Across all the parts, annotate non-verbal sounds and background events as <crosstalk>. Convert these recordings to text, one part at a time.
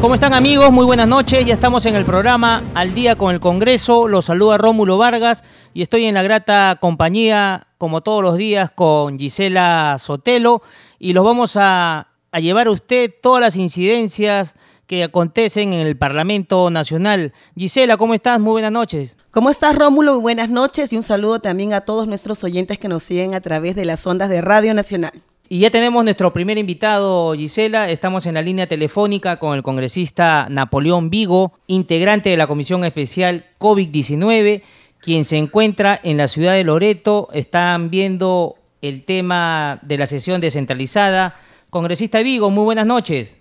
¿Cómo están amigos? Muy buenas noches. Ya estamos en el programa Al día con el Congreso. Los saluda Rómulo Vargas y estoy en la grata compañía, como todos los días, con Gisela Sotelo y los vamos a, llevar a usted todas las incidencias que acontecen en el Parlamento Nacional. Gisela, ¿cómo estás? Muy buenas noches. ¿Cómo estás, Rómulo? Muy buenas noches y un saludo también a todos nuestros oyentes que nos siguen a través de las ondas de Radio Nacional. Y ya tenemos nuestro primer invitado, Gisela. Estamos en la línea telefónica con el congresista Napoleón Vigo, integrante de la Comisión Especial COVID-19, quien se encuentra en la ciudad de Loreto. Están viendo el tema de la sesión descentralizada. Congresista Vigo, muy buenas noches.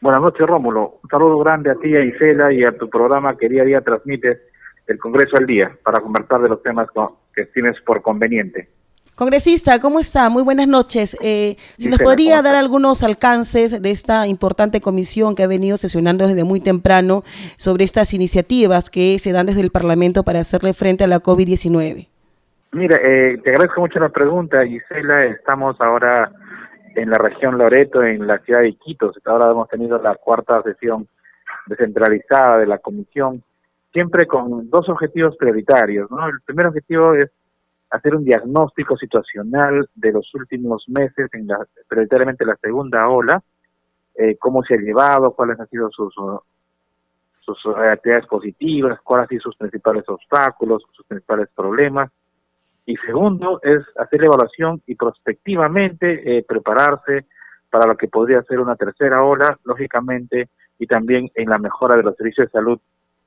Buenas noches, Rómulo. Un saludo grande a ti, a Gisela, y a tu programa que día a día transmite el Congreso al día para conversar de los temas que tienes por conveniente. Congresista, ¿cómo está? Muy buenas noches. Eh, si nos podría dar algunos alcances de esta importante comisión que ha venido sesionando desde muy temprano sobre estas iniciativas que se dan desde el Parlamento para hacerle frente a la COVID-19. Mira, eh, te agradezco mucho la pregunta, Gisela. Estamos ahora en la región Loreto, en la ciudad de Iquitos. Ahora hemos tenido la cuarta sesión descentralizada de la comisión, siempre con dos objetivos prioritarios. ¿no? El primer objetivo es hacer un diagnóstico situacional de los últimos meses, en la, prioritariamente la segunda ola, eh, cómo se ha llevado, cuáles han sido sus, actividades positivas, cuáles han sido sus principales obstáculos, sus principales problemas. Y segundo, es hacer evaluación y prospectivamente eh, prepararse para lo que podría ser una tercera ola, lógicamente, y también en la mejora de los servicios de salud,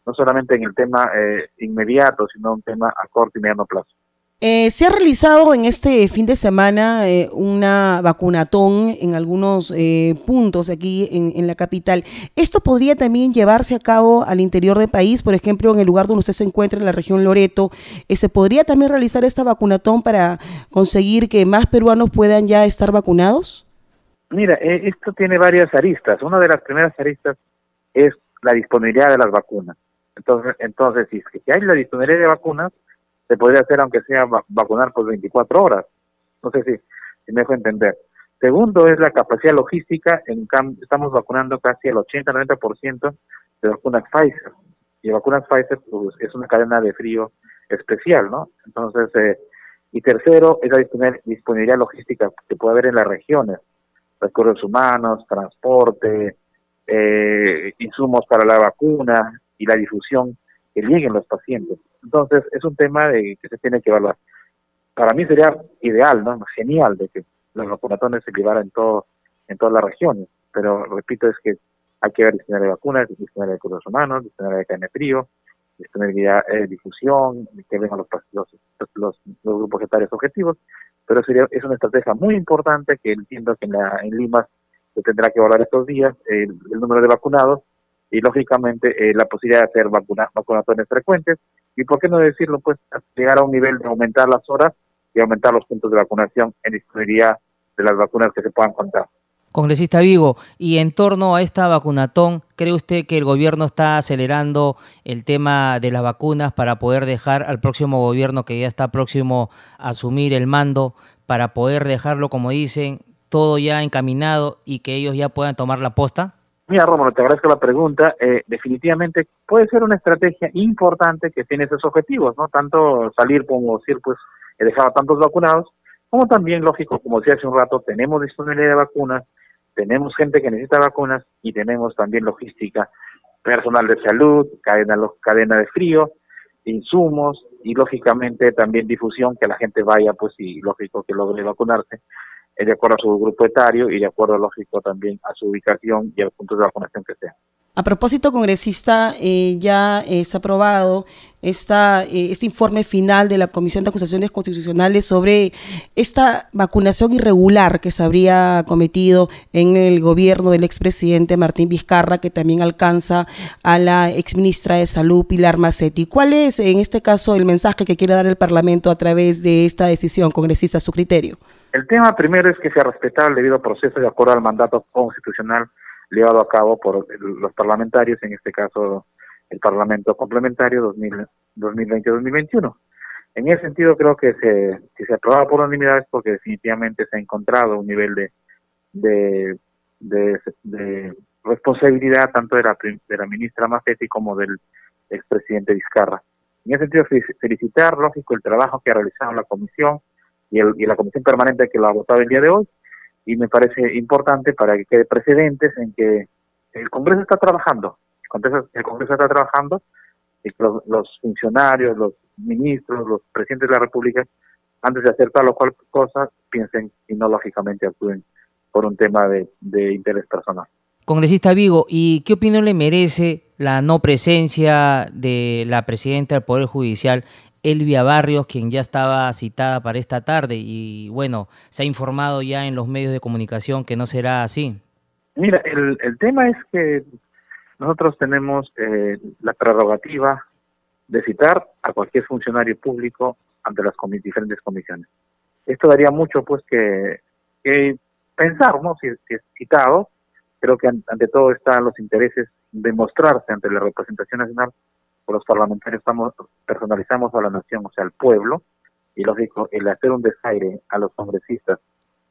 no solamente en el tema eh, inmediato, sino un tema a corto y mediano plazo. Eh, se ha realizado en este fin de semana eh, una vacunatón en algunos eh, puntos aquí en, la capital. ¿Esto podría también llevarse a cabo al interior del país? Por ejemplo, en el lugar donde usted se encuentra, en la región Loreto, ¿se podría también realizar esta vacunatón para conseguir que más peruanos puedan ya estar vacunados? Mira, esto tiene varias aristas. Una de las primeras aristas es la disponibilidad de las vacunas. Entonces, entonces si hay la disponibilidad de vacunas, se podría hacer aunque sea vacunar por 24 horas. No sé si, me dejo entender. Segundo es la capacidad logística, en estamos vacunando casi el 80-90% de vacunas Pfizer. Y vacunas Pfizer pues, es una cadena de frío especial, ¿no? Entonces, eh, y tercero es la disponibilidad logística que puede haber en las regiones, recursos humanos, transporte, eh, insumos para la vacuna y la difusión que lleguen los pacientes. Entonces, es un tema de que se tiene que evaluar. Para mí sería ideal, ¿no? Genial de que los vacunatones se llevaran en, todo, en todas las regiones, pero repito, es que hay que ver diseñar de vacunas, diseñar de recursos humanos, diseñar de carne frío, disponibilidad de eh, difusión, que vengan los, los, los, grupos etarios objetivos, pero sería, es una estrategia muy importante que entiendo que en, la, en Lima se tendrá que evaluar estos días el número de vacunados y lógicamente eh, la posibilidad de hacer vacuna, vacunaciones frecuentes y por qué no decirlo pues llegar a un nivel de aumentar las horas y aumentar los puntos de vacunación en disponibilidad de las vacunas que se puedan contar. Congresista Vigo, y en torno a esta vacunatón, ¿cree usted que el gobierno está acelerando el tema de las vacunas para poder dejar al próximo gobierno que ya está próximo a asumir el mando, para poder dejarlo, como dicen, todo ya encaminado y que ellos ya puedan tomar la posta? Mira, Rómulo, te agradezco la pregunta. Eh, definitivamente puede ser una estrategia importante que tiene esos objetivos, ¿no? Tanto salir como decir, pues, he dejado a tantos vacunados, como también, lógico, como decía hace un rato, tenemos disponibilidad de vacunas, tenemos gente que necesita vacunas y tenemos también logística, personal de salud, cadena, cadena de frío, insumos y, lógicamente, también difusión, que la gente vaya, pues, y lógico que logre vacunarse de acuerdo a su grupo etario y de acuerdo, lógico, también a su ubicación y al punto de vacunación que sea. A propósito, congresista, eh, ya se ha aprobado esta, eh, este informe final de la Comisión de Acusaciones Constitucionales sobre esta vacunación irregular que se habría cometido en el gobierno del expresidente Martín Vizcarra, que también alcanza a la exministra de Salud, Pilar Macetti. ¿Cuál es, en este caso, el mensaje que quiere dar el Parlamento a través de esta decisión, congresista, a su criterio? El tema primero es que se ha respetado el debido proceso de acuerdo al mandato constitucional llevado a cabo por los parlamentarios, en este caso el Parlamento complementario 2020-2021. En ese sentido creo que se, si se aprobaba por unanimidad es porque definitivamente se ha encontrado un nivel de, de, responsabilidad tanto de la, de la ministra Macetti como del expresidente Vizcarra. En ese sentido, felicitar, lógico, el trabajo que ha realizado la comisión y, el, y la comisión permanente que lo ha votado el día de hoy. Y me parece importante para que quede precedentes en que el Congreso está trabajando el Congreso está trabajando y los, funcionarios, los ministros, los presidentes de la República, antes de hacer tal o cual cosa, piensen y no lógicamente actúen por un tema de, de interés personal. Congresista Vigo, ¿y qué opinión le merece la no presencia de la presidenta del Poder Judicial, Elvia Barrios, quien ya estaba citada para esta tarde? Y bueno, se ha informado ya en los medios de comunicación que no será así. Mira, el, tema es que nosotros tenemos eh, la prerrogativa de citar a cualquier funcionario público ante las diferentes comisiones. Esto daría mucho, pues, que, pensar, ¿no? Si, es citado, creo que ante todo están los intereses de mostrarse ante la representación nacional, los parlamentarios estamos personalizamos a la nación, o sea, al pueblo, y lógico, el hacer un desaire a los congresistas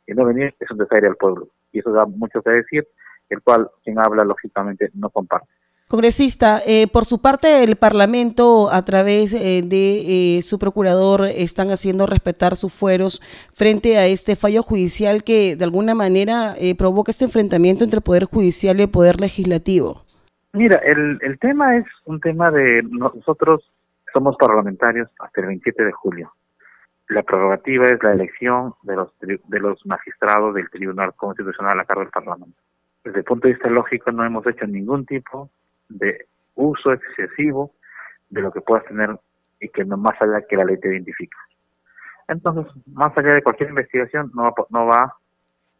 y no venir es un desaire al pueblo. Y eso da mucho que decir el cual quien habla lógicamente no comparte. Congresista, eh, por su parte el Parlamento a través eh, de eh, su procurador están haciendo respetar sus fueros frente a este fallo judicial que de alguna manera provoca este enfrentamiento entre el Poder Judicial y el Poder Legislativo. Mira, el, el tema es un tema de nosotros somos parlamentarios hasta el 27 de julio. La prerrogativa es la elección de los, de los magistrados del Tribunal Constitucional a cargo del Parlamento desde el punto de vista lógico no hemos hecho ningún tipo de uso excesivo de lo que puedas tener y que no más allá que la ley te identifica. Entonces, más allá de cualquier investigación, no va, no va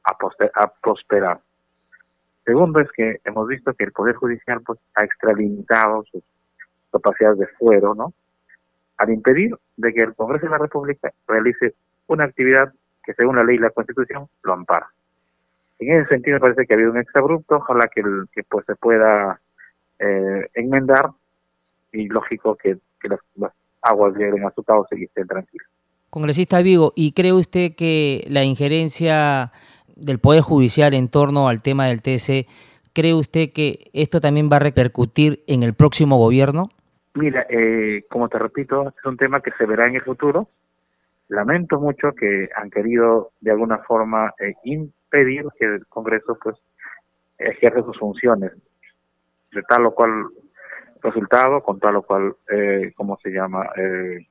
a, a prosperar. Segundo es que hemos visto que el Poder Judicial pues, ha extralimitado sus capacidades de fuero, ¿no? Al impedir de que el Congreso de la República realice una actividad que según la ley y la Constitución lo ampara. En ese sentido me parece que ha habido un exabrupto, ojalá que, que pues se pueda eh, enmendar y lógico que, las, aguas lleguen a su cauce y estén tranquilas. Congresista Vigo, ¿y cree usted que la injerencia del Poder Judicial en torno al tema del TC, cree usted que esto también va a repercutir en el próximo gobierno? Mira, eh, como te repito, es un tema que se verá en el futuro. Lamento mucho que han querido de alguna forma eh, pedir que el Congreso pues ejerce sus funciones de tal o cual resultado, con tal o cual, eh, ¿cómo se llama?, eh,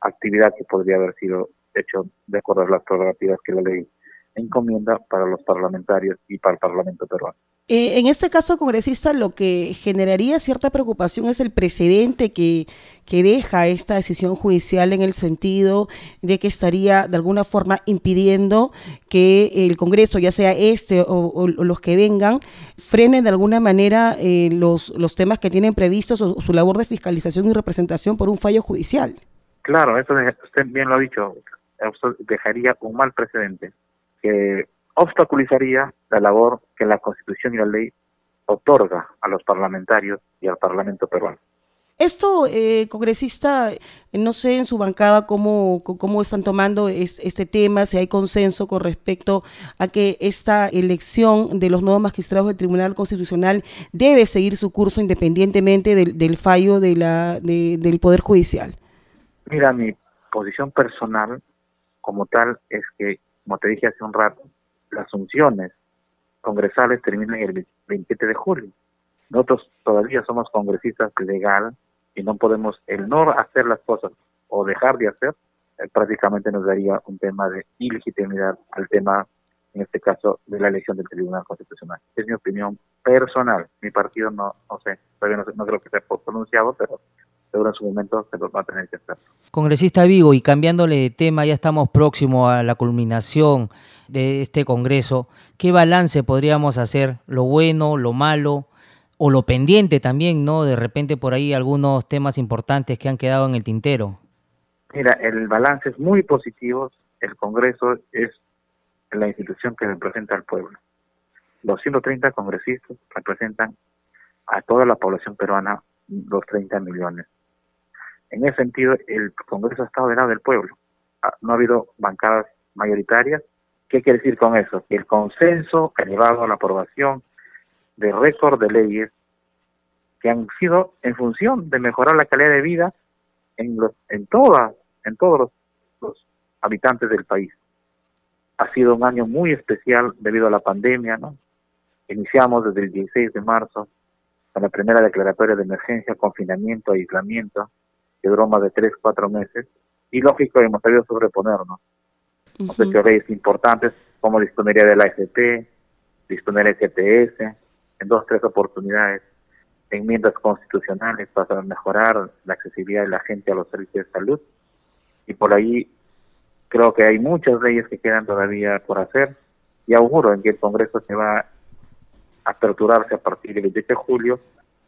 actividad que podría haber sido hecho de acuerdo a las prerrogativas que la ley encomienda para los parlamentarios y para el Parlamento peruano. Eh, en este caso, congresista, lo que generaría cierta preocupación es el precedente que, que deja esta decisión judicial en el sentido de que estaría de alguna forma impidiendo que el Congreso, ya sea este o, los que vengan, frenen de alguna manera eh, los, los temas que tienen previstos o su labor de fiscalización y representación por un fallo judicial. Claro, eso usted bien lo ha dicho, dejaría un mal precedente que obstaculizaría la labor que la Constitución y la ley otorga a los parlamentarios y al Parlamento peruano. Esto, eh, congresista, no sé en su bancada cómo, cómo están tomando este tema, si hay consenso con respecto a que esta elección de los nuevos magistrados del Tribunal Constitucional debe seguir su curso independientemente del, fallo de la, del Poder Judicial. Mira, mi posición personal como tal es que como te dije hace un rato, las funciones congresales terminan el 27 de julio. Nosotros todavía somos congresistas legal y no podemos, el no hacer las cosas o dejar de hacer, eh, prácticamente nos daría un tema de ilegitimidad al tema, en este caso, de la elección del Tribunal Constitucional. Es mi opinión personal. Mi partido no, no sé, todavía no, no creo que sea pronunciado, pero seguro en su momento se va a tener que hacer. Congresista Vigo, y cambiándole de tema, ya estamos próximos a la culminación de este Congreso. ¿Qué balance podríamos hacer? ¿Lo bueno, lo malo? o lo pendiente también, ¿no? De repente por ahí algunos temas importantes que han quedado en el tintero. Mira, el balance es muy positivo. El Congreso es la institución que representa al pueblo. Los 130 congresistas representan a toda la población peruana, los 30 millones. En ese sentido, el Congreso ha estado del lado del pueblo. Ah, no ha habido bancadas mayoritarias. ¿Qué quiere decir con eso? Que el consenso ha llevado a la aprobación de récord de leyes que han sido en función de mejorar la calidad de vida en los, en todas, en todos los, los habitantes del país. Ha sido un año muy especial debido a la pandemia, ¿no? Iniciamos desde el 16 de marzo con la primera declaratoria de emergencia, confinamiento, aislamiento, duró más de tres, cuatro meses, y lógico hemos sabido sobreponernos. Uh -huh. leyes importantes como disponibilidad de la AFP, disponibilidad del en dos tres oportunidades enmiendas constitucionales para mejorar la accesibilidad de la gente a los servicios de salud y por ahí creo que hay muchas leyes que quedan todavía por hacer y auguro en que el Congreso se va a aperturarse a partir del 28 de julio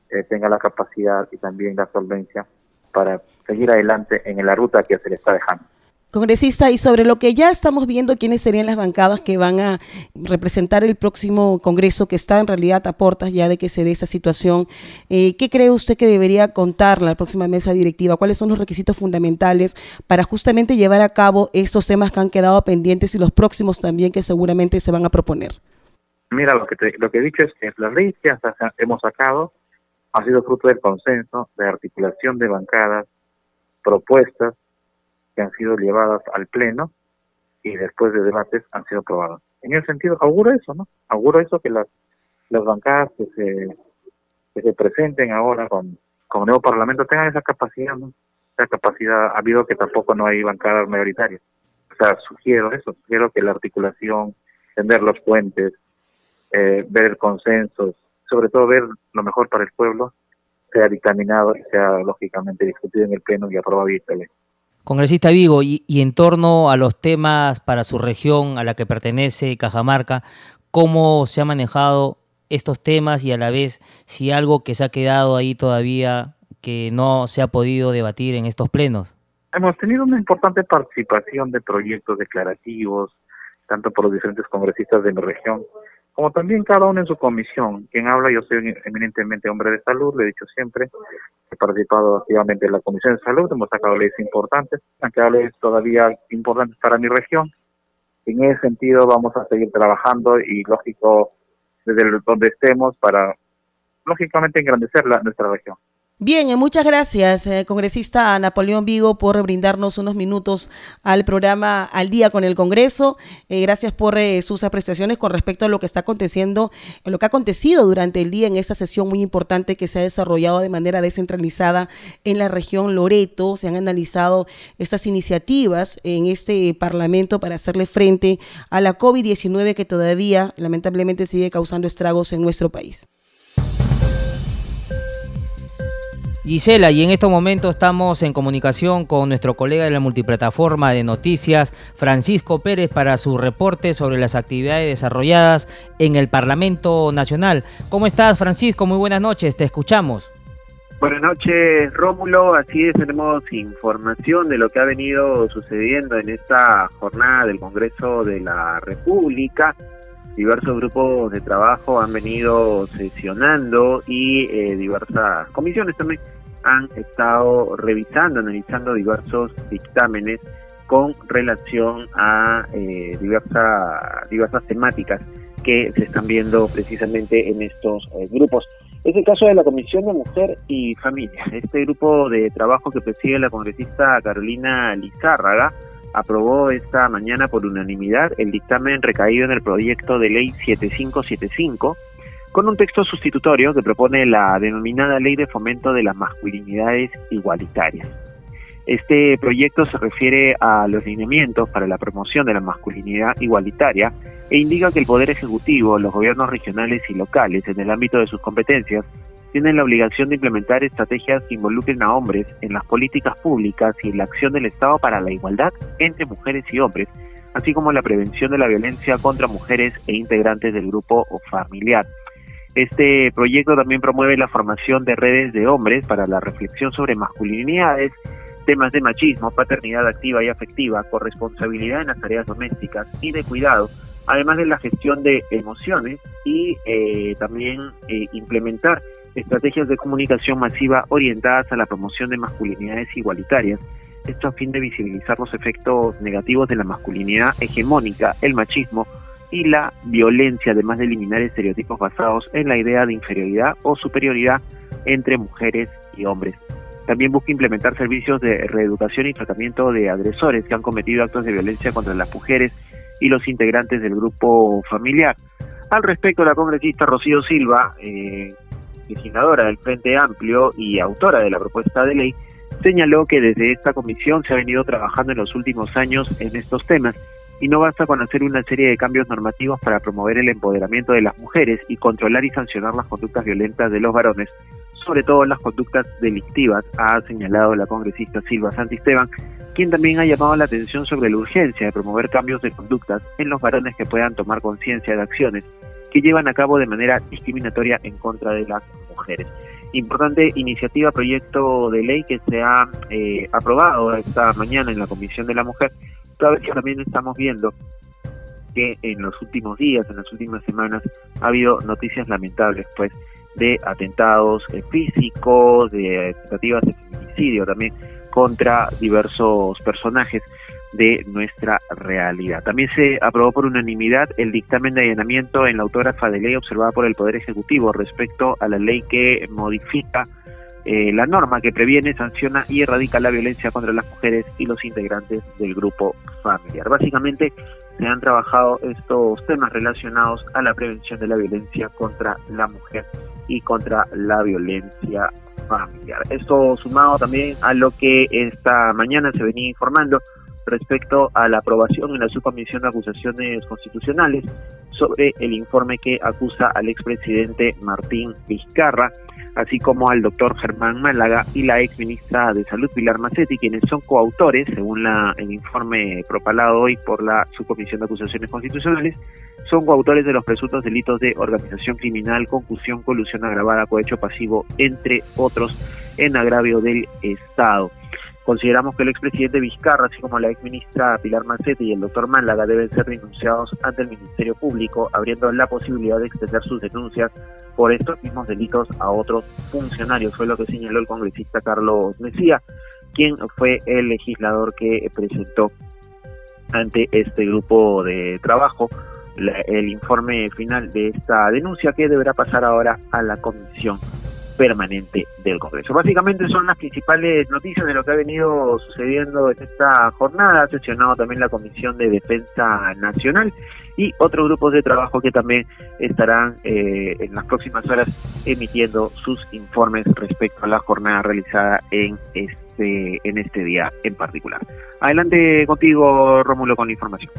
eh, tenga la capacidad y también la solvencia para seguir adelante en la ruta que se le está dejando. Congresista, y sobre lo que ya estamos viendo, quiénes serían las bancadas que van a representar el próximo Congreso, que está en realidad a puertas ya de que se dé esa situación, eh, ¿qué cree usted que debería contar la próxima mesa directiva? ¿Cuáles son los requisitos fundamentales para justamente llevar a cabo estos temas que han quedado pendientes y los próximos también que seguramente se van a proponer? Mira, lo que, te, lo que he dicho es que las leyes que hemos sacado ha sido fruto del consenso, de articulación de bancadas, propuestas, que han sido llevadas al Pleno y después de debates han sido aprobadas. En ese sentido, auguro eso, ¿no? Auguro eso que las, las bancadas que se, que se presenten ahora con, con nuevo Parlamento tengan esa capacidad, ¿no? Esa capacidad, ha habido que tampoco no hay bancadas mayoritarias. O sea, sugiero eso, sugiero que la articulación, tender los puentes, eh, ver consensos, sobre todo ver lo mejor para el pueblo, sea dictaminado sea lógicamente discutido en el Pleno y aprobado y excelente. Congresista Vigo, y, y, en torno a los temas para su región a la que pertenece Cajamarca, ¿cómo se han manejado estos temas y a la vez si algo que se ha quedado ahí todavía que no se ha podido debatir en estos plenos? Hemos tenido una importante participación de proyectos declarativos, tanto por los diferentes congresistas de mi región, como también cada uno en su comisión. Quien habla, yo soy eminentemente hombre de salud, le he dicho siempre, he participado activamente en la Comisión de Salud, hemos sacado leyes importantes, quedado leyes todavía importantes para mi región. En ese sentido vamos a seguir trabajando y lógico desde donde estemos para lógicamente engrandecer la, nuestra región. Bien, eh, muchas gracias, eh, congresista Napoleón Vigo, por brindarnos unos minutos al programa Al Día con el Congreso. Eh, gracias por sus apreciaciones con respecto a lo que está aconteciendo, lo que ha acontecido durante el día en esta sesión muy importante que se ha desarrollado de manera descentralizada en la región Loreto. Se han analizado estas iniciativas en este Parlamento para hacerle frente a la COVID-19 que todavía lamentablemente sigue causando estragos en nuestro país. Gisela, y en estos momentos estamos en comunicación con nuestro colega de la multiplataforma de noticias, Francisco Pérez, para su reporte sobre las actividades desarrolladas en el Parlamento Nacional. ¿Cómo estás, Francisco? Muy buenas noches, te escuchamos. Buenas noches, Rómulo. Así es, tenemos información de lo que ha venido sucediendo en esta jornada del Congreso de la República diversos grupos de trabajo han venido sesionando y eh, diversas comisiones también han estado revisando, analizando diversos dictámenes con relación a eh, diversas, diversas temáticas que se están viendo precisamente en estos eh, grupos. Es el caso de la Comisión de Mujer y Familia, este grupo de trabajo que preside la congresista Carolina Lizárraga, aprobó esta mañana por unanimidad el dictamen recaído en el proyecto de ley 7575 con un texto sustitutorio que propone la denominada Ley de Fomento de las Masculinidades Igualitarias. Este proyecto se refiere a los lineamientos para la promoción de la masculinidad igualitaria e indica que el Poder Ejecutivo, los gobiernos regionales y locales, en el ámbito de sus competencias, tienen la obligación de implementar estrategias que involucren a hombres en las políticas públicas y en la acción del Estado para la igualdad entre mujeres y hombres, así como la prevención de la violencia contra mujeres e integrantes del grupo o familiar. Este proyecto también promueve la formación de redes de hombres para la reflexión sobre masculinidades, temas de machismo, paternidad activa y afectiva, corresponsabilidad en las tareas domésticas y de cuidado, además de la gestión de emociones y eh, también eh, implementar estrategias de comunicación masiva orientadas a la promoción de masculinidades igualitarias, esto a fin de visibilizar los efectos negativos de la masculinidad hegemónica, el machismo y la violencia, además de eliminar estereotipos basados en la idea de inferioridad o superioridad entre mujeres y hombres. También busca implementar servicios de reeducación y tratamiento de agresores que han cometido actos de violencia contra las mujeres y los integrantes del grupo familiar. Al respecto, la congresista Rocío Silva, eh, legisladora del Frente Amplio y autora de la propuesta de ley, señaló que desde esta comisión se ha venido trabajando en los últimos años en estos temas y no basta con hacer una serie de cambios normativos para promover el empoderamiento de las mujeres y controlar y sancionar las conductas violentas de los varones, sobre todo las conductas delictivas, ha señalado la congresista Silva Santisteban, quien también ha llamado la atención sobre la urgencia de promover cambios de conductas en los varones que puedan tomar conciencia de acciones que llevan a cabo de manera discriminatoria en contra de las mujeres. Importante iniciativa, proyecto de ley que se ha eh, aprobado esta mañana en la Comisión de la Mujer, toda vez que también estamos viendo que en los últimos días, en las últimas semanas, ha habido noticias lamentables, pues, de atentados eh, físicos, de tentativas de feminicidio también contra diversos personajes de nuestra realidad. También se aprobó por unanimidad el dictamen de allanamiento en la autógrafa de ley observada por el Poder Ejecutivo respecto a la ley que modifica eh, la norma que previene, sanciona y erradica la violencia contra las mujeres y los integrantes del grupo familiar. Básicamente se han trabajado estos temas relacionados a la prevención de la violencia contra la mujer y contra la violencia familiar. Esto sumado también a lo que esta mañana se venía informando respecto a la aprobación en la subcomisión de acusaciones constitucionales sobre el informe que acusa al expresidente Martín Vizcarra, así como al doctor Germán Málaga y la exministra de Salud Pilar Macetti, quienes son coautores, según la, el informe propalado hoy por la subcomisión de acusaciones constitucionales, son coautores de los presuntos delitos de organización criminal, concusión, colusión agravada, cohecho pasivo, entre otros, en agravio del Estado. Consideramos que el expresidente Vizcarra, así como la exministra Pilar Macetti y el doctor Málaga deben ser denunciados ante el Ministerio Público, abriendo la posibilidad de extender sus denuncias por estos mismos delitos a otros funcionarios. Fue lo que señaló el congresista Carlos Mesía, quien fue el legislador que presentó ante este grupo de trabajo el informe final de esta denuncia que deberá pasar ahora a la comisión permanente del Congreso. Básicamente son las principales noticias de lo que ha venido sucediendo en esta jornada. Ha sesionado también la Comisión de Defensa Nacional y otros grupos de trabajo que también estarán eh, en las próximas horas emitiendo sus informes respecto a la jornada realizada en este, en este día en particular. Adelante contigo, Rómulo, con la información.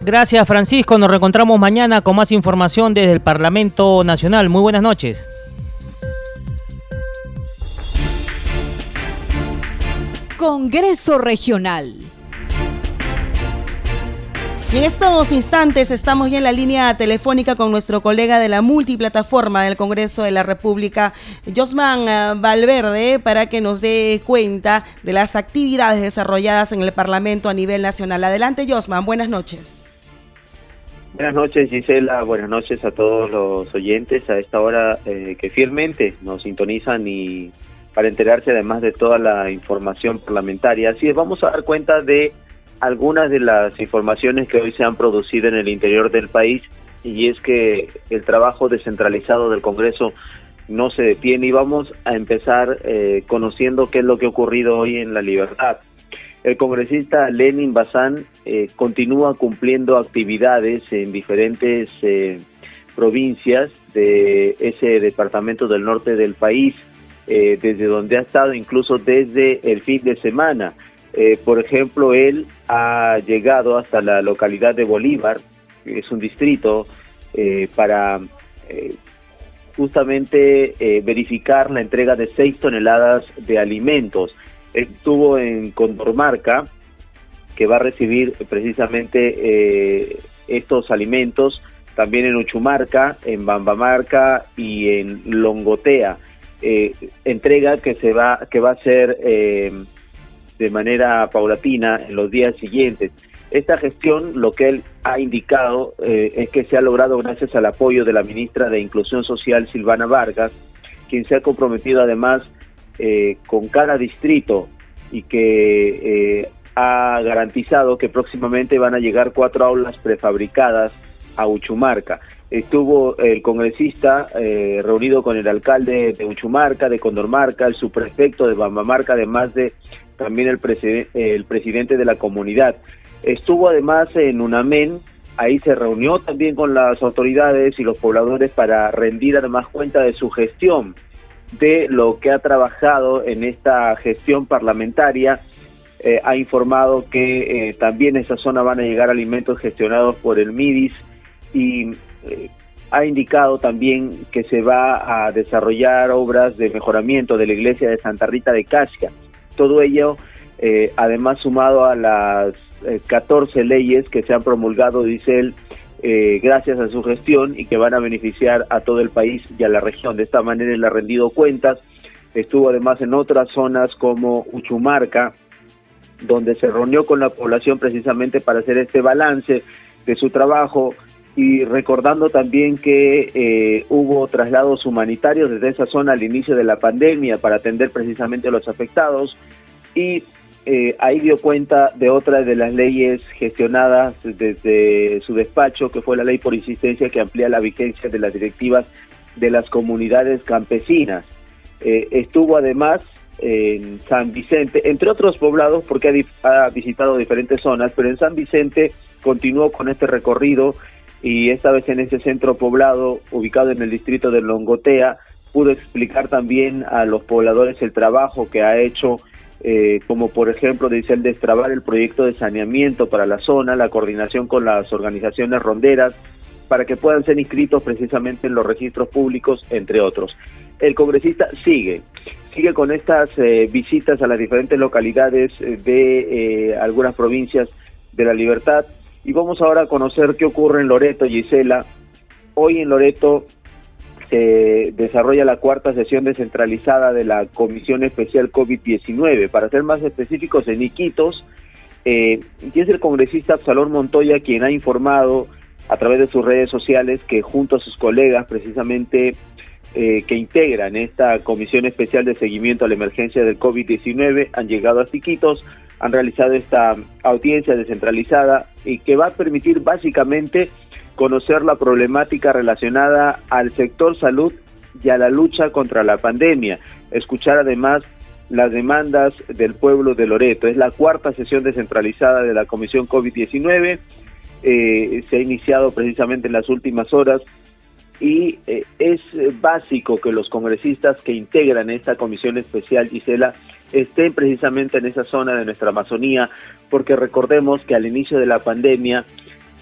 Gracias, Francisco. Nos reencontramos mañana con más información desde el Parlamento Nacional. Muy buenas noches. Congreso Regional. Y en estos instantes estamos ya en la línea telefónica con nuestro colega de la multiplataforma del Congreso de la República, Josman eh, Valverde, para que nos dé cuenta de las actividades desarrolladas en el Parlamento a nivel nacional. Adelante, Josman, buenas noches. Buenas noches, Gisela. Buenas noches a todos los oyentes a esta hora eh, que fielmente nos sintonizan y para enterarse además de toda la información parlamentaria. Así es, vamos a dar cuenta de algunas de las informaciones que hoy se han producido en el interior del país y es que el trabajo descentralizado del Congreso no se detiene y vamos a empezar eh, conociendo qué es lo que ha ocurrido hoy en La Libertad. El congresista Lenin Bazán eh, continúa cumpliendo actividades en diferentes eh, provincias de ese departamento del norte del país eh, desde donde ha estado incluso desde el fin de semana. Eh, por ejemplo, él ha llegado hasta la localidad de Bolívar, que es un distrito, eh, para justamente verificar la entrega de seis toneladas de alimentos. Estuvo en Condormarca, que va a recibir precisamente estos alimentos, también en Uchumarca, en Bambamarca y en Longotea. Eh, entrega que se va que va a ser eh, de manera paulatina en los días siguientes. Esta gestión, lo que él ha indicado eh, es que se ha logrado gracias al apoyo de la ministra de Inclusión Social, Silvana Vargas, quien se ha comprometido además con cada distrito y que ha garantizado que próximamente van a llegar cuatro aulas prefabricadas a Uchumarca estuvo el congresista eh, reunido con el alcalde de Uchumarca, de Condormarca, el subprefecto de Bambamarca, además de también el, el presidente de la comunidad. Estuvo además en UNAMEN, ahí se reunió también con las autoridades y los pobladores para rendir además cuenta de su gestión, de lo que ha trabajado en esta gestión parlamentaria. Eh, ha informado que eh, también en esa zona van a llegar alimentos gestionados por el MIDIS y eh, ha indicado también que se va a desarrollar obras de mejoramiento de la iglesia de Santa Rita de Casca. Todo ello, eh, además sumado a las 14 eh, leyes que se han promulgado, dice él, gracias a su gestión y que van a beneficiar a todo el país y a la región. De esta manera él ha rendido cuentas. Estuvo además en otras zonas como Uchumarca, donde se reunió con la población precisamente para hacer este balance de su trabajo y recordando también que eh, hubo traslados humanitarios desde esa zona al inicio de la pandemia para atender precisamente a los afectados y eh, ahí dio cuenta de otra de las leyes gestionadas desde su despacho, que fue la ley por insistencia que amplía la vigencia de las directivas de las comunidades campesinas. Eh, estuvo además en San Vicente, entre otros poblados, porque ha, ha visitado diferentes zonas, pero en San Vicente continuó con este recorrido y esta vez en ese centro poblado ubicado en el distrito de Longotea pudo explicar también a los pobladores el trabajo que ha hecho eh, como por ejemplo dice el destrabar el proyecto de saneamiento para la zona, la coordinación con las organizaciones ronderas para que puedan ser inscritos precisamente en los registros públicos, entre otros. El congresista sigue, sigue con estas eh, visitas a las diferentes localidades eh, de algunas provincias de la libertad, y vamos ahora a conocer qué ocurre en Loreto, Gisela. Hoy en Loreto se desarrolla la cuarta sesión descentralizada de la Comisión Especial COVID-19. Para ser más específicos, en Iquitos, eh, y es el congresista Absalón Montoya quien ha informado a través de sus redes sociales que junto a sus colegas precisamente eh, que integran esta Comisión Especial de Seguimiento a la Emergencia del COVID-19 han llegado a Iquitos han realizado esta audiencia descentralizada y que va a permitir básicamente conocer la problemática relacionada al sector salud y a la lucha contra la pandemia, escuchar además las demandas del pueblo de Loreto. Es la cuarta sesión descentralizada de la Comisión COVID-19, eh, se ha iniciado precisamente en las últimas horas y eh, es básico que los congresistas que integran esta comisión especial, Gisela, estén precisamente en esa zona de nuestra Amazonía, porque recordemos que al inicio de la pandemia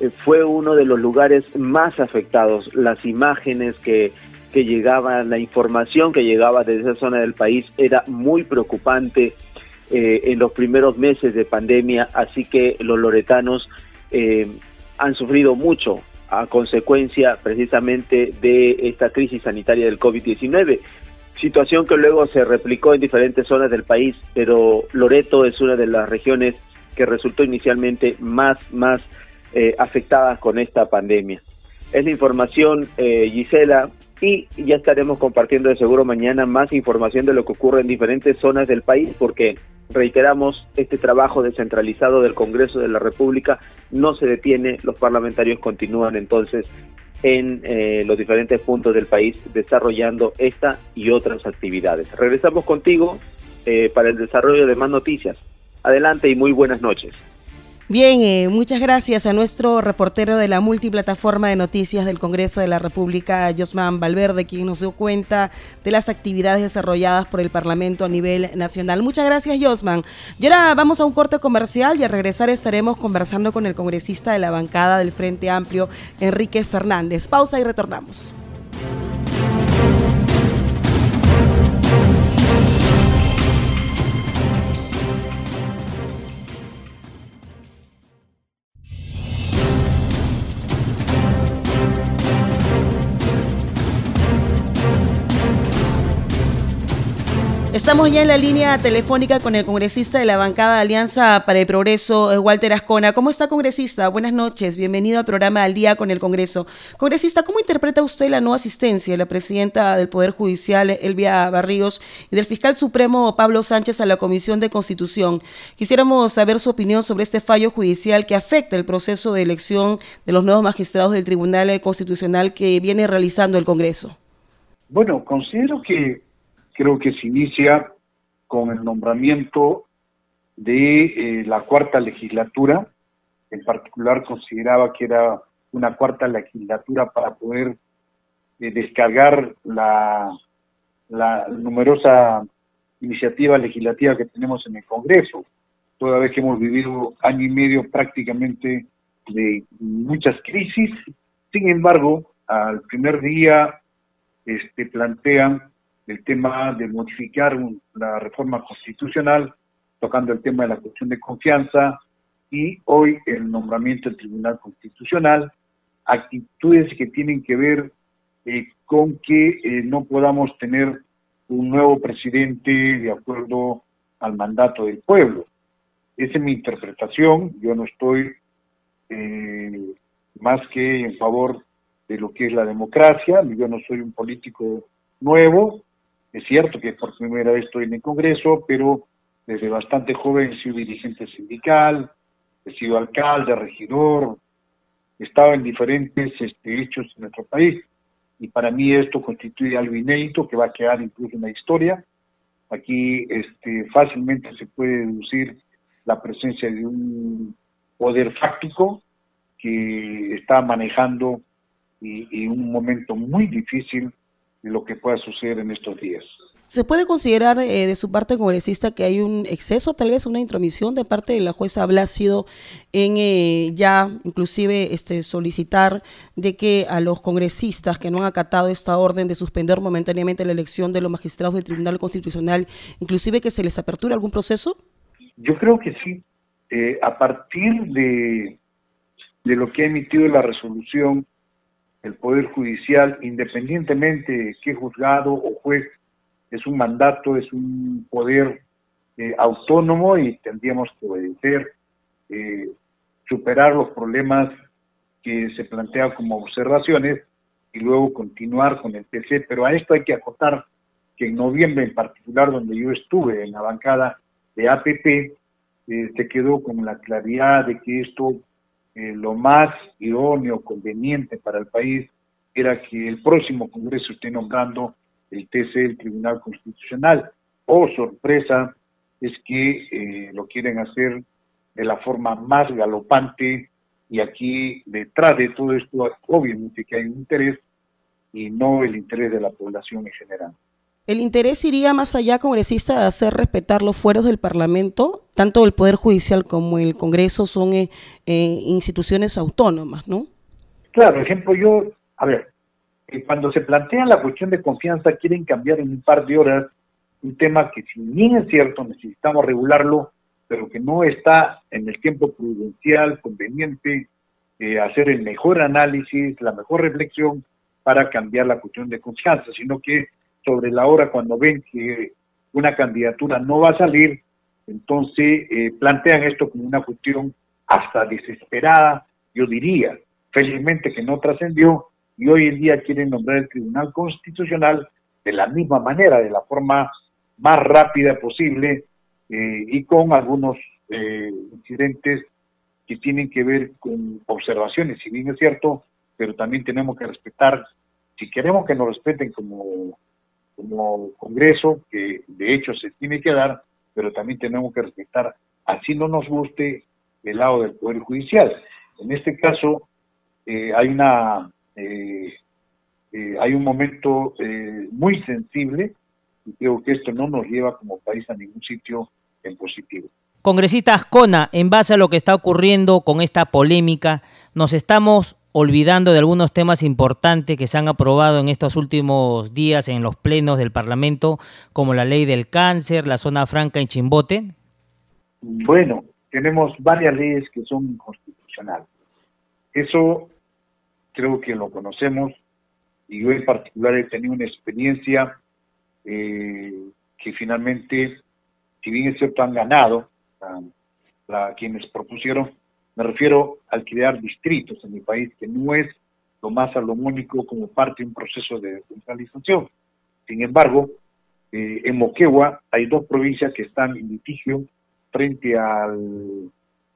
eh, fue uno de los lugares más afectados. Las imágenes que, que llegaban, la información que llegaba desde esa zona del país era muy preocupante eh, en los primeros meses de pandemia, así que los loretanos eh, han sufrido mucho a consecuencia precisamente de esta crisis sanitaria del COVID-19 situación que luego se replicó en diferentes zonas del país, pero Loreto es una de las regiones que resultó inicialmente más, más eh, afectada con esta pandemia. Es la información, eh, Gisela, y ya estaremos compartiendo de seguro mañana más información de lo que ocurre en diferentes zonas del país, porque reiteramos, este trabajo descentralizado del Congreso de la República no se detiene, los parlamentarios continúan entonces en eh, los diferentes puntos del país desarrollando esta y otras actividades. Regresamos contigo eh, para el desarrollo de más noticias. Adelante y muy buenas noches. Bien, eh, muchas gracias a nuestro reportero de la multiplataforma de noticias del Congreso de la República, Josman Valverde, quien nos dio cuenta de las actividades desarrolladas por el Parlamento a nivel nacional. Muchas gracias, Josman. Y ahora vamos a un corte comercial y al regresar estaremos conversando con el congresista de la bancada del Frente Amplio, Enrique Fernández. Pausa y retornamos. Estamos ya en la línea telefónica con el congresista de la bancada Alianza para el Progreso, eh, Walter Ascona. ¿Cómo está, congresista? Buenas noches. Bienvenido al programa Al Día con el Congreso. Congresista, ¿cómo interpreta usted la no asistencia de la presidenta del Poder Judicial, Elvia Barríos, y del fiscal supremo Pablo Sánchez a la Comisión de Constitución? Quisiéramos saber su opinión sobre este fallo judicial que afecta el proceso de elección de los nuevos magistrados del Tribunal Constitucional que viene realizando el Congreso. Bueno, considero que creo que se inicia con el nombramiento de eh, la cuarta legislatura. En particular consideraba que era una cuarta legislatura para poder eh, descargar la, la numerosa iniciativa legislativa que tenemos en el Congreso, toda vez que hemos vivido año y medio prácticamente de muchas crisis. Sin embargo, al primer día este, plantean el tema de modificar la reforma constitucional, tocando el tema de la cuestión de confianza y hoy el nombramiento del Tribunal Constitucional, actitudes que tienen que ver eh, con que eh, no podamos tener un nuevo presidente de acuerdo al mandato del pueblo. Esa es mi interpretación, yo no estoy eh, más que en favor de lo que es la democracia, yo no soy un político nuevo, es cierto que por primera vez estoy en el Congreso, pero desde bastante joven he sido dirigente sindical, he sido alcalde, regidor, he estado en diferentes este, hechos en nuestro país. Y para mí esto constituye algo inédito que va a quedar incluso en la historia. Aquí este, fácilmente se puede deducir la presencia de un poder fáctico que está manejando y, un momento muy difícil lo que pueda suceder en estos días. ¿Se puede considerar eh, de su parte congresista que hay un exceso, tal vez una intromisión de parte de la jueza Blasio en eh, ya inclusive este, solicitar de que a los congresistas que no han acatado esta orden de suspender momentáneamente la elección de los magistrados del Tribunal Constitucional, inclusive que se les aperture algún proceso? Yo creo que sí. Eh, a partir de, de lo que ha emitido la resolución el Poder Judicial, independientemente de qué juzgado o juez, es un mandato, es un poder eh, autónomo y tendríamos que obedecer, eh, superar los problemas que se plantean como observaciones y luego continuar con el TC. Pero a esto hay que acotar que en noviembre en particular, donde yo estuve en la bancada de APP, eh, se quedó con la claridad de que esto eh, lo más idóneo, conveniente para el país era que el próximo Congreso esté nombrando el TC, el Tribunal Constitucional. Oh, sorpresa, es que eh, lo quieren hacer de la forma más galopante y aquí detrás de todo esto obviamente que hay un interés y no el interés de la población en general. ¿El interés iría más allá, congresista, de hacer respetar los fueros del Parlamento? Tanto el Poder Judicial como el Congreso son eh, eh, instituciones autónomas, ¿no? Claro, ejemplo, yo, a ver, eh, cuando se plantea la cuestión de confianza, quieren cambiar en un par de horas un tema que si bien es cierto, necesitamos regularlo, pero que no está en el tiempo prudencial, conveniente, hacer el mejor análisis, la mejor reflexión para cambiar la cuestión de confianza, sino que sobre la hora cuando ven que una candidatura no va a salir, entonces eh, plantean esto como una cuestión hasta desesperada, yo diría, felizmente que no trascendió, y hoy en día quieren nombrar el Tribunal Constitucional de la misma manera, de la forma más rápida posible, eh, y con algunos eh, incidentes que tienen que ver con observaciones, si bien es cierto, pero también tenemos que respetar, si queremos que nos respeten como como Congreso, que de hecho se tiene que dar, pero también tenemos que respetar, así no nos guste del lado del Poder Judicial. En este caso, eh, hay una eh, eh, hay un momento muy sensible y creo que esto no nos lleva como país a ningún sitio en positivo. Congresista Ascona, en base a lo que está ocurriendo con esta polémica, nos estamos olvidando de algunos temas importantes que se han aprobado en estos últimos días en los plenos del Parlamento, como la ley del cáncer, la zona franca en Chimbote? Bueno, tenemos varias leyes que son inconstitucionales. Eso creo que lo conocemos y yo en particular he tenido una experiencia eh, que finalmente, si bien es cierto, han ganado a, quienes propusieron, me refiero al crear distritos en mi país, que no es lo más salomónico como parte de un proceso de descentralización. Sin embargo, eh, en Moquegua hay dos provincias que están en litigio frente a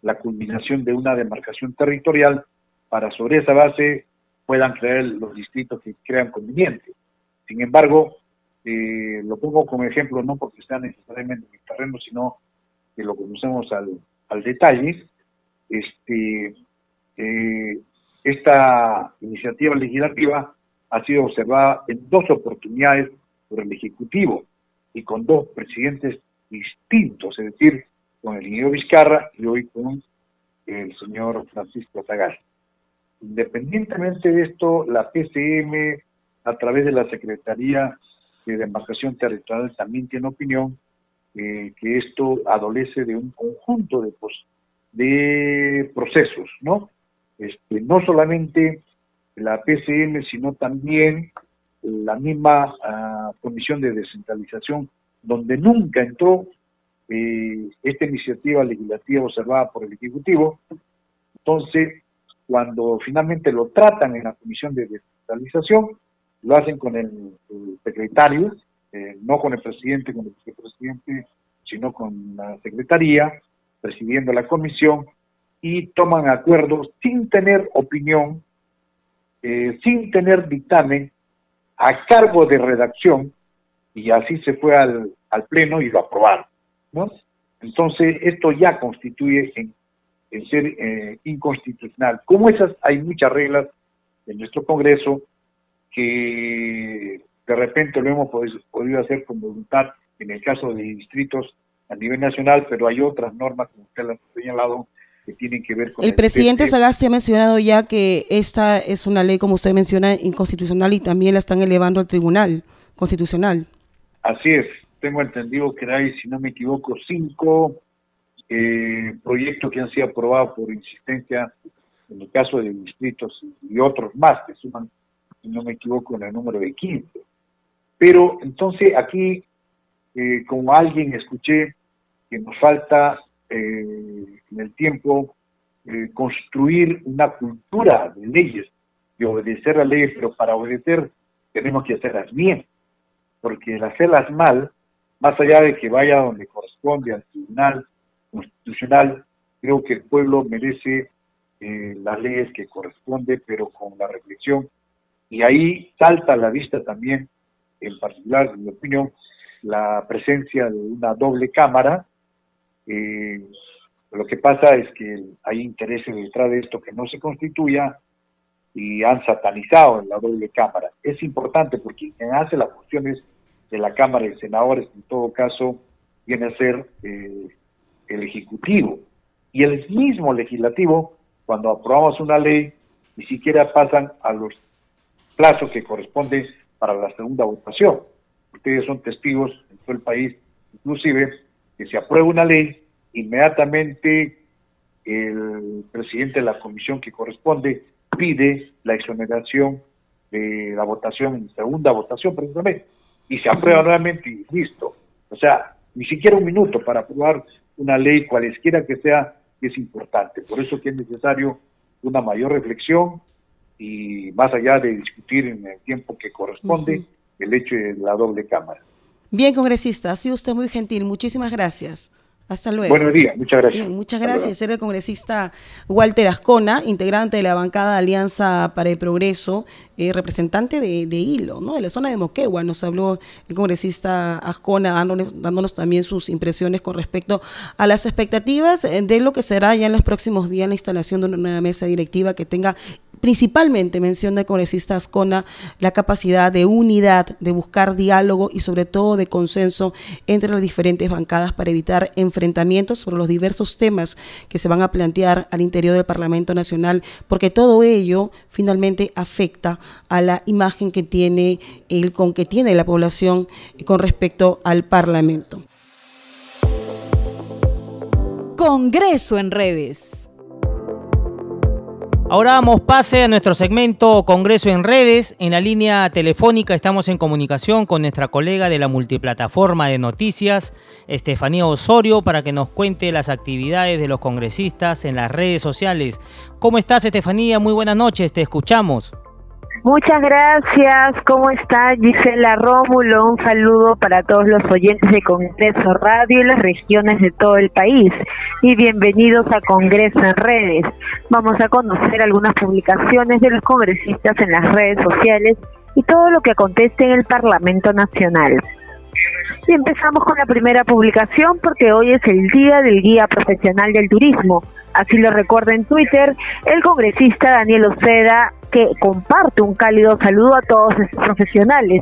la culminación de una demarcación territorial para sobre esa base puedan crear los distritos que crean conveniente. Sin embargo, eh, lo pongo como ejemplo no porque sea necesariamente en mi terreno, sino que lo conocemos al, al detalle. Este, eh, esta iniciativa legislativa ha sido observada en dos oportunidades por el Ejecutivo y con dos presidentes distintos, es decir, con el ingeniero Vizcarra y hoy con el señor Francisco Zagal. Independientemente de esto, la PCM, a través de la Secretaría de Demarcación Territorial, también tiene opinión eh, que esto adolece de un conjunto de, de procesos, ¿no? Este, no solamente la PCM, sino también la misma ah, Comisión de Descentralización, donde nunca entró eh, esta iniciativa legislativa observada por el Ejecutivo. Entonces, cuando finalmente lo tratan en la Comisión de Descentralización, lo hacen con el, secretario, eh, no con el presidente, con el vicepresidente, sino con la secretaría, presidiendo la comisión, y toman acuerdos sin tener opinión, eh, sin tener dictamen, a cargo de redacción, y así se fue al, al Pleno y lo aprobaron. ¿no? Entonces, esto ya constituye en, ser eh, inconstitucional. Como esas, hay muchas reglas en nuestro Congreso que de repente lo hemos podido hacer con voluntad en el caso de distritos a nivel nacional, pero hay otras normas, como usted lo ha señalado, que tienen que ver con... El, presidente Sagasti ha mencionado ya que esta es una ley, como usted menciona, inconstitucional y también la están elevando al Tribunal Constitucional. Así es, tengo entendido que hay, si no me equivoco, cinco eh, proyectos que han sido aprobados por insistencia en el caso de distritos y otros más que suman, si no me equivoco, en el número de 15. Pero entonces aquí, eh, como alguien escuché, que nos falta eh, en el tiempo construir una cultura de leyes, de obedecer a leyes, pero para obedecer tenemos que hacerlas bien, porque el hacerlas mal más allá de que vaya donde corresponde al Tribunal Constitucional, creo que el pueblo merece eh, las leyes que corresponde, pero con la reflexión. Y ahí salta a la vista también, en particular, en mi opinión, la presencia de una doble cámara. Eh, lo que pasa es que hay intereses detrás de esto que no se constituya y han satanizado en la doble cámara. Es importante porque quien hace las funciones de la Cámara de Senadores, en todo caso, viene a ser eh, el Ejecutivo. Y el mismo Legislativo, cuando aprobamos una ley, ni siquiera pasan a los plazos que corresponden para la segunda votación. Ustedes son testigos en todo el país, inclusive, que se aprueba una ley, inmediatamente el presidente de la comisión que corresponde pide la exoneración de la votación en segunda votación, precisamente y se aprueba nuevamente y listo. O sea, ni siquiera un minuto para aprobar una ley, cualesquiera que sea, es importante. Por eso que es necesario una mayor reflexión y más allá de discutir en el tiempo que corresponde, el hecho de la doble cámara. Bien, congresista, ha sido usted muy gentil. Muchísimas gracias. Hasta luego. Buenos días, muchas gracias. muchas gracias. Era el congresista Walter Ascona, integrante de la bancada Alianza para el Progreso, eh, representante de, Hilo, ¿no? de la zona de Moquegua. Nos habló el congresista Ascona dándonos, dándonos también sus impresiones con respecto a las expectativas eh, de lo que será ya en los próximos días la instalación de una nueva mesa directiva que tenga principalmente menciona el congresista Ascona la capacidad de unidad, de buscar diálogo y sobre todo de consenso entre las diferentes bancadas para evitar enfrentamientos sobre los diversos temas que se van a plantear al interior del Parlamento Nacional, porque todo ello finalmente afecta a la imagen que tiene el con que tiene la población con respecto al Parlamento. Congreso en redes. Ahora damos pase a nuestro segmento Congreso en redes. En la línea telefónica estamos en comunicación con nuestra colega de la multiplataforma de noticias, Estefanía Osorio, para que nos cuente las actividades de los congresistas en las redes sociales. ¿Cómo estás, Estefanía? Muy buenas noches, te escuchamos. Muchas gracias. ¿Cómo está Gisela Rómulo? Un saludo para todos los oyentes de Congreso Radio y las regiones de todo el país. Y bienvenidos a Congreso en Redes. Vamos a conocer algunas publicaciones de los congresistas en las redes sociales y todo lo que acontece en el Parlamento Nacional. Y empezamos con la primera publicación porque hoy es el Día del Guía Profesional del Turismo. Así lo recuerda en Twitter el congresista Daniel Oceda que comparte un cálido saludo a todos estos profesionales.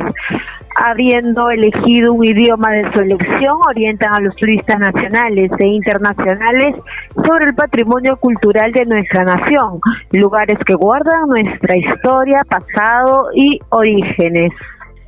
Habiendo elegido un idioma de su elección, orientan a los turistas nacionales e internacionales sobre el patrimonio cultural de nuestra nación, lugares que guardan nuestra historia, pasado y orígenes.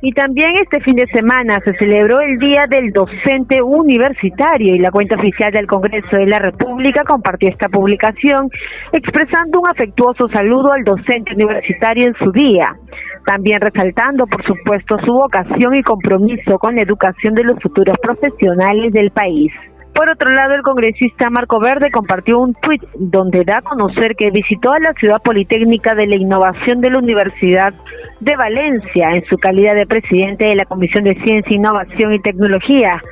Y también este fin de semana se celebró el Día del Docente Universitario y la cuenta oficial del Congreso de la República compartió esta publicación expresando un afectuoso saludo al docente universitario en su día, también resaltando por supuesto su vocación y compromiso con la educación de los futuros profesionales del país. Por otro lado, el congresista Marco Verde compartió un tuit donde da a conocer que visitó a la ciudad politécnica de la innovación de la Universidad de Valencia en su calidad de presidente de la Comisión de Ciencia, Innovación y Tecnología.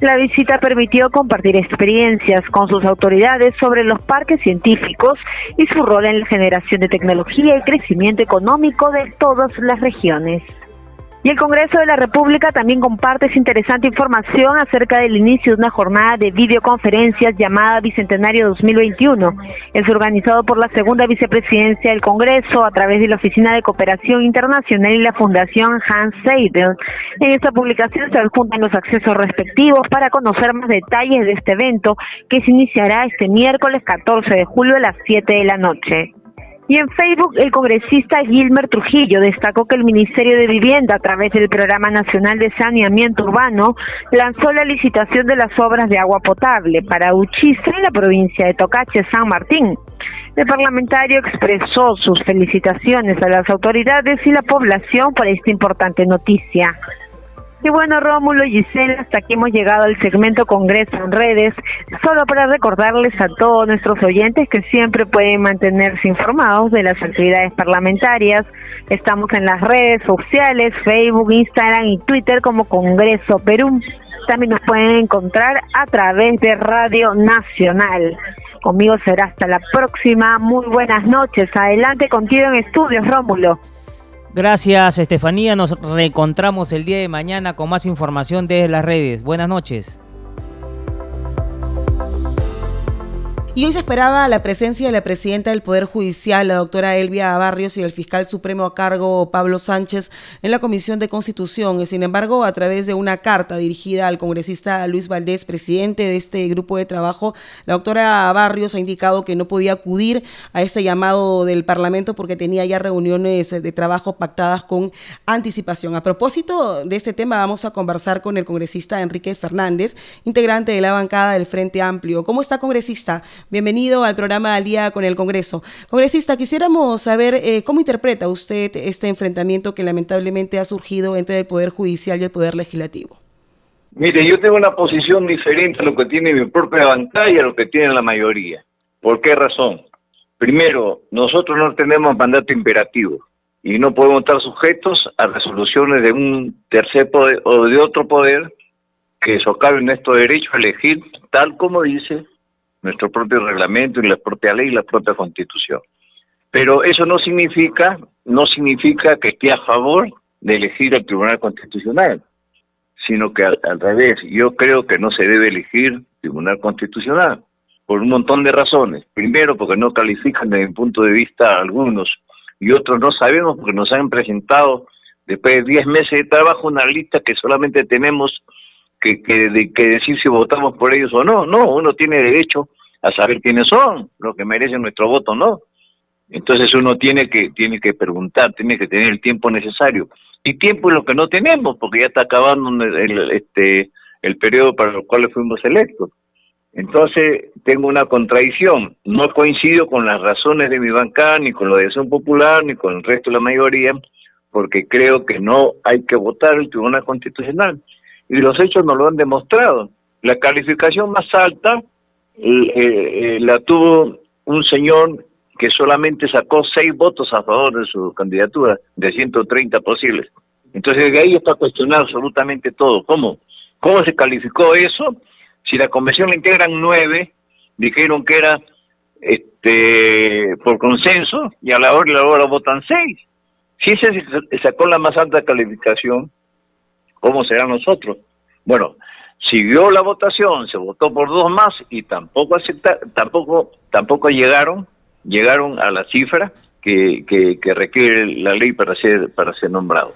La visita permitió compartir experiencias con sus autoridades sobre los parques científicos y su rol en la generación de tecnología y crecimiento económico de todas las regiones. Y el Congreso de la República también comparte esa interesante información acerca del inicio de una jornada de videoconferencias llamada Bicentenario 2021. Es organizado por la segunda vicepresidencia del Congreso a través de la Oficina de Cooperación Internacional y la Fundación Hans Seidel. En esta publicación se adjuntan los accesos respectivos para conocer más detalles de este evento que se iniciará este miércoles 14 de julio a las 7 de la noche. Y en Facebook, el congresista Gilmer Trujillo destacó que el Ministerio de Vivienda, a través del Programa Nacional de Saneamiento Urbano, lanzó la licitación de las obras de agua potable para Uchiza en la provincia de Tocache, San Martín. El parlamentario expresó sus felicitaciones a las autoridades y la población por esta importante noticia. Y bueno, Rómulo y Gisela, hasta aquí hemos llegado al segmento Congreso en redes, solo para recordarles a todos nuestros oyentes que siempre pueden mantenerse informados de las actividades parlamentarias. Estamos en las redes sociales, Facebook, Instagram y Twitter como Congreso Perú. También nos pueden encontrar a través de Radio Nacional. Conmigo será hasta la próxima. Muy buenas noches. Adelante contigo en estudios, Rómulo. Gracias, Estefanía. Nos reencontramos el día de mañana con más información desde las redes. Buenas noches. Y hoy se esperaba la presencia de la presidenta del Poder Judicial, la doctora Elvia Barrios, y el fiscal supremo a cargo, Pablo Sánchez, en la Comisión de Constitución. Sin embargo, a través de una carta dirigida al congresista Luis Valdés, presidente de este grupo de trabajo, la doctora Barrios ha indicado que no podía acudir a este llamado del Parlamento porque tenía ya reuniones de trabajo pactadas con anticipación. A propósito de este tema, vamos a conversar con el congresista Enrique Fernández, integrante de la bancada del Frente Amplio. ¿Cómo está, congresista? Bienvenido al programa Al Día con el Congreso. Congresista, quisiéramos saber eh, cómo interpreta usted este enfrentamiento que lamentablemente ha surgido entre el Poder Judicial y el Poder Legislativo. Mire, yo tengo una posición diferente a lo que tiene mi propia bancada y a lo que tiene la mayoría. ¿Por qué razón? Primero, nosotros no tenemos mandato imperativo y no podemos estar sujetos a resoluciones de un tercer poder o de otro poder que socave nuestro derecho a elegir tal como dice nuestro propio reglamento y la propia ley y la propia constitución. Pero eso no significa, no significa que esté a favor de elegir al Tribunal Constitucional, sino que al, al revés, yo creo que no se debe elegir Tribunal Constitucional por un montón de razones. Primero, porque no califican desde mi punto de vista algunos, y otros no sabemos porque nos han presentado después de 10 meses de trabajo una lista que solamente tenemos que, que, de, que decir si votamos por ellos o no. No, uno tiene derecho a saber quiénes son, los que merecen nuestro voto no. Entonces uno tiene que tiene que preguntar, tiene que tener el tiempo necesario. Y tiempo es lo que no tenemos, porque ya está acabando el, este el periodo para el cual fuimos electos. Entonces tengo una contradicción. No coincido con las razones de mi bancada, ni con la de Acción Popular, ni con el resto de la mayoría, porque creo que no hay que votar el Tribunal Constitucional. Y los hechos nos lo han demostrado. La calificación más alta eh, eh, la tuvo un señor que solamente sacó seis votos a favor de su candidatura, de 130 posibles. Entonces de ahí está cuestionado absolutamente todo. ¿Cómo? ¿Cómo se calificó eso? Si la convención la integran nueve, dijeron que era este por consenso y a la hora y la hora votan seis. Si ese sacó la más alta calificación, ¿cómo será nosotros? Bueno, siguió la votación, se votó por dos más y tampoco acepta, tampoco tampoco llegaron llegaron a la cifra que, que, requiere la ley para ser para ser nombrado.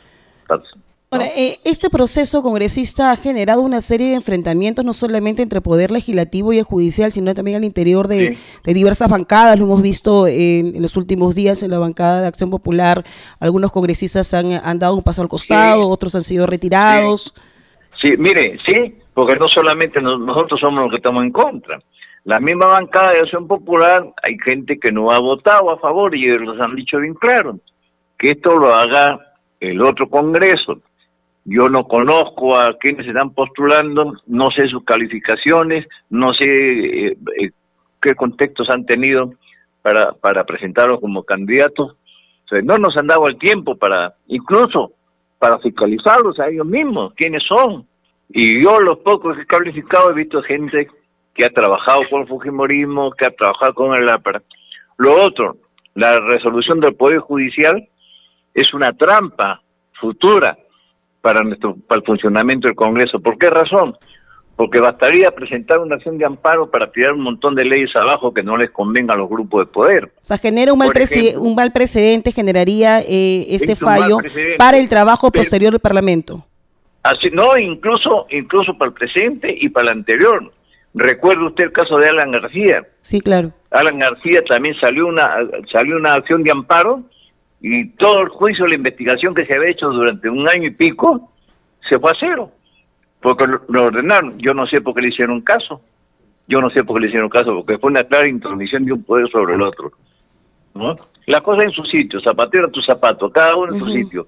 Ahora, eh, este proceso congresista ha generado una serie de enfrentamientos, no solamente entre el Poder Legislativo y el Judicial, sino también al interior de, diversas bancadas. Lo hemos visto en, los últimos días en la bancada de Acción Popular. Algunos congresistas han, han dado un paso al costado, otros han sido retirados. Sí. mire, sí, porque no solamente nosotros somos los que estamos en contra. La misma bancada de Acción Popular, hay gente que no ha votado a favor y los han dicho bien claro, que esto lo haga el otro Congreso yo no conozco a quienes se están postulando, no sé sus calificaciones, no sé eh, eh, qué contextos han tenido para presentarlos como candidatos. no nos han dado el tiempo para, incluso para fiscalizarlos a ellos mismos, quiénes son. Y yo los pocos que he calificado he visto gente que ha trabajado con el Fujimorismo, que ha trabajado con el APRA. Lo otro, la resolución del Poder Judicial es una trampa futura para nuestro para el funcionamiento del Congreso. ¿Por qué razón? Porque bastaría presentar una acción de amparo para tirar un montón de leyes abajo que no les convenga a los grupos de poder. O sea, genera un mal, un mal precedente, generaría eh, este fallo para el trabajo posterior del Parlamento. Así, no, incluso, incluso para el presente y para el anterior. Recuerda usted el caso de Alan García. Sí, claro. Alan García también salió una, salió una acción de amparo y todo el juicio, la investigación que se había hecho durante un año y pico, se fue a cero, porque lo, ordenaron. Yo no sé por qué le hicieron caso. Yo no sé por qué le hicieron caso, porque fue una clara intromisión de un poder sobre el otro. ¿no? La cosa en su sitio, zapatero a tu zapato, cada uno en su sitio.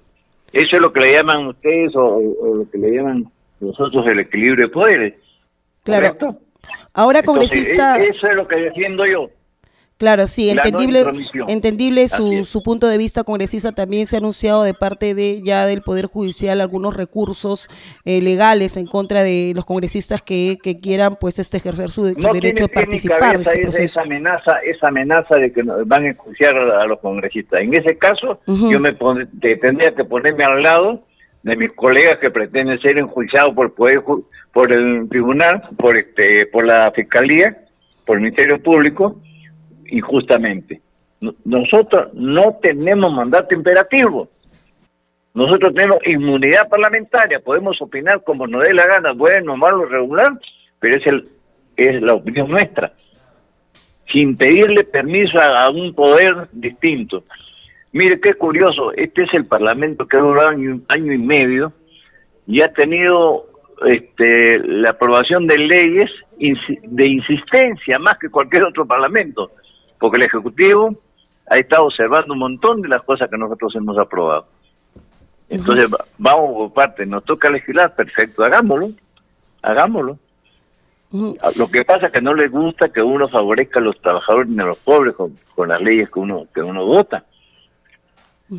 Eso es lo que le llaman ustedes o, lo que le llaman nosotros el equilibrio de poderes. Claro. Ahora, congresista. E, eso es lo que defiendo yo. Claro, sí, entendible, entendible su, su, punto de vista congresista. También se ha anunciado de parte de ya del Poder Judicial algunos recursos eh, legales en contra de los congresistas que, que quieran pues este ejercer su, derecho a participar en este proceso. Esa amenaza, esa amenaza de que van a enjuiciar a, los congresistas. En ese caso, yo me tendría que ponerme al lado de mis colegas que pretenden ser enjuiciados por el poder, por el tribunal, por este, por la fiscalía, por el Ministerio Público injustamente. Nosotros no tenemos mandato imperativo. Nosotros tenemos inmunidad parlamentaria, podemos opinar como nos dé la gana, bueno, malo, regular, pero es, el, es la opinión nuestra, sin pedirle permiso a, un poder distinto. Mire qué curioso, este es el Parlamento que ha durado año, año y medio y ha tenido este, la aprobación de leyes de insistencia más que cualquier otro Parlamento porque el Ejecutivo ha estado observando un montón de las cosas que nosotros hemos aprobado. Entonces, vamos por parte, nos toca legislar, perfecto, hagámoslo, hagámoslo. Lo que pasa es que no les gusta que uno favorezca a los trabajadores ni a los pobres con, las leyes que uno que uno vota.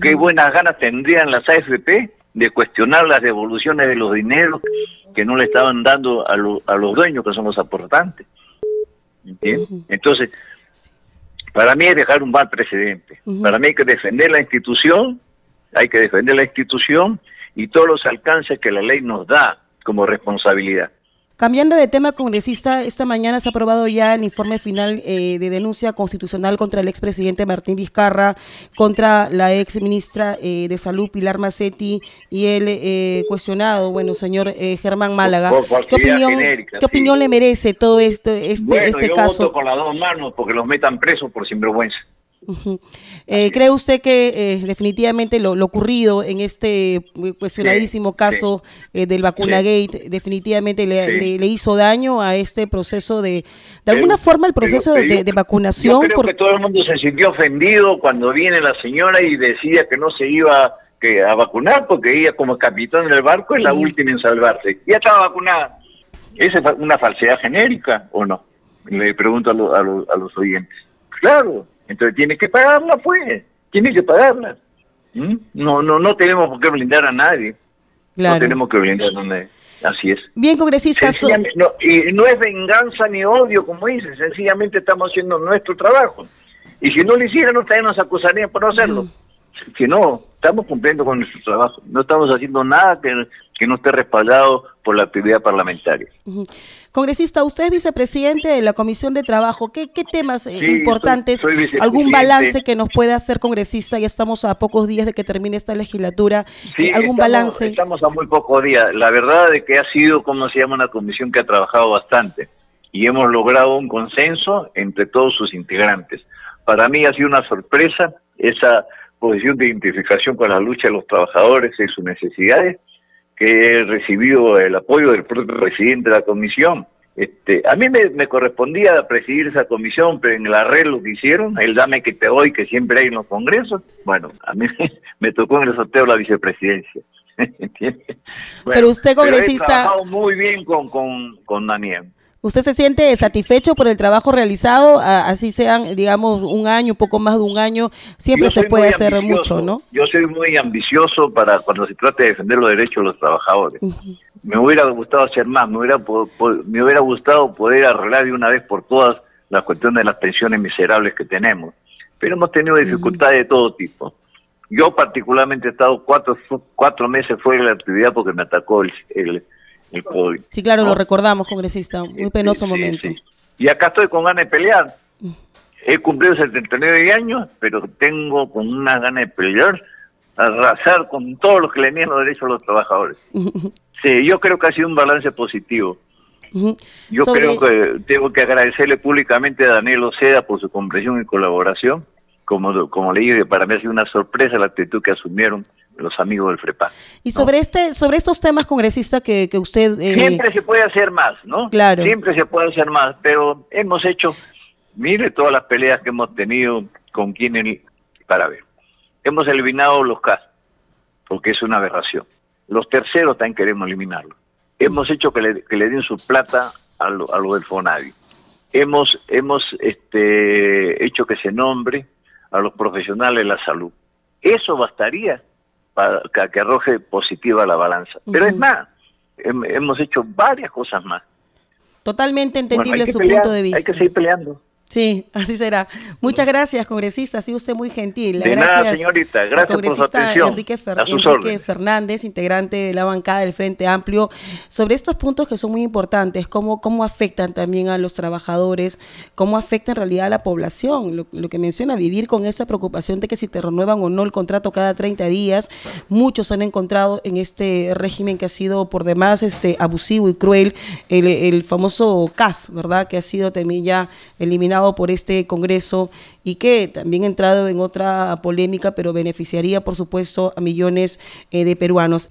Qué buenas ganas tendrían las AFP de cuestionar las devoluciones de los dineros que no le estaban dando a, a los dueños, que son los aportantes. ¿Entiendes? Entonces, para mí es dejar un mal precedente. Para mí hay que defender la institución, hay que defender la institución y todos los alcances que la ley nos da como responsabilidad. Cambiando de tema, congresista, esta mañana se ha aprobado ya el informe final eh, de denuncia constitucional contra el expresidente Martín Vizcarra, contra la ex ministra eh, de Salud Pilar Macetti y el eh, cuestionado, bueno, señor Germán Málaga. ¿Qué opinión, ¿qué opinión le merece todo esto, este, este yo caso? Voto con las dos manos porque los metan presos por sinvergüenza. Eh, ¿Cree usted que eh, definitivamente lo, ocurrido en este eh, cuestionadísimo caso del vacuna gate definitivamente le, hizo daño a este proceso de, de alguna forma el proceso de, vacunación? Yo creo que todo el mundo se sintió ofendido cuando viene la señora y decía que no se iba que, a vacunar porque ella como capitán del barco es la última en salvarse. Ya estaba vacunada. ¿Esa es una falsedad genérica o no? Le pregunto a, a los oyentes. Claro, entonces tiene que pagarla, pues, tiene que pagarla. ¿Mm? No, no, no tenemos por qué blindar a nadie. No tenemos que blindar a nadie. Así es. Bien, congresistas. No, y no es venganza ni odio, como dice, sencillamente estamos haciendo nuestro trabajo. Y si no lo hicieran, también nos acusarían por no hacerlo. Mm. Si no, estamos cumpliendo con nuestro trabajo. No estamos haciendo nada que, que no esté respaldado por la actividad parlamentaria. Congresista, usted es vicepresidente de la Comisión de Trabajo. ¿Qué, temas eh, importantes, algún balance que nos pueda hacer congresista? Ya estamos a pocos días de que termine esta legislatura. Eh, ¿Algún balance? Estamos a muy pocos días. La verdad es que ha sido, como se llama, una comisión que ha trabajado bastante y hemos logrado un consenso entre todos sus integrantes. Para mí ha sido una sorpresa esa posición de identificación con la lucha de los trabajadores y sus necesidades que he recibido el apoyo del propio presidente de la comisión. Este, a mí me, correspondía presidir esa comisión, pero en el arreglo que hicieron, el dame que te doy que siempre hay en los congresos, bueno, a mí <laughs> me tocó en el sorteo la vicepresidencia. <laughs> pero usted congresista... Pero he trabajado muy bien con, con, con Daniel. ¿Usted se siente satisfecho por el trabajo realizado? Así sean, digamos, un año, poco más de un año, siempre se puede hacer mucho, ¿no? Yo soy muy ambicioso para cuando se trata de defender los derechos de los trabajadores. Me hubiera gustado hacer más, me hubiera, me hubiera gustado poder arreglar de una vez por todas la cuestión de las pensiones miserables que tenemos. Pero hemos tenido dificultades de todo tipo. Yo particularmente he estado cuatro, cuatro meses fuera de la actividad porque me atacó el Sí, claro, lo recordamos, congresista. Muy penoso momento. Y acá estoy con ganas de pelear. He cumplido 79 años, pero tengo con una ganas de pelear, arrasar con todos los que le niegan los derechos a los trabajadores. <laughs> sí, yo creo que ha sido un balance positivo. Yo creo que tengo que agradecerle públicamente a Daniel Oceda por su comprensión y colaboración. Como, como le dije, para mí ha sido una sorpresa la actitud que asumieron los amigos del FREPA. Y sobre este, sobre estos temas, congresista, que, que usted... Eh, Siempre se puede hacer más, ¿no? Claro. Siempre se puede hacer más, pero hemos hecho, mire todas las peleas que hemos tenido con quienes, para ver, hemos eliminado los CAS, porque es una aberración. Los terceros también queremos eliminarlos. Hemos hecho que le, que le den su plata a lo, a lo del FONAVI. Hemos, hemos este, hecho que se nombre a los profesionales de la salud. Eso bastaría para que arroje positiva la balanza. Pero es más, hemos hecho varias cosas más. Totalmente entendible su punto de vista. Hay que seguir peleando. Sí, así será. Muchas gracias, congresista. Ha sido usted muy gentil. De gracias, nada, señorita. Gracias congresista por su atención. Enrique, Enrique Fernández, integrante de la bancada del Frente Amplio, sobre estos puntos que son muy importantes, cómo, cómo afectan también a los trabajadores, cómo afecta en realidad a la población. Lo, que menciona, vivir con esa preocupación de que si te renuevan o no el contrato cada 30 días. Muchos han encontrado en este régimen que ha sido por demás este abusivo y cruel el, el famoso CAS, ¿verdad? Que ha sido también ya eliminado por este Congreso y que también ha entrado en otra polémica, pero beneficiaría, por supuesto, a millones eh, de peruanos.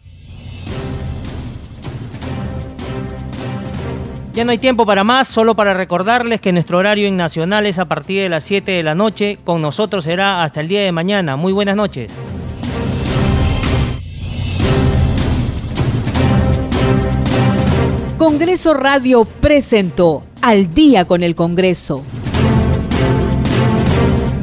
Ya no hay tiempo para más, solo para recordarles que nuestro horario en Nacional es a partir de las 7 de la noche. Con nosotros será hasta el día de mañana. Muy buenas noches. Congreso Radio presentó Al día con el Congreso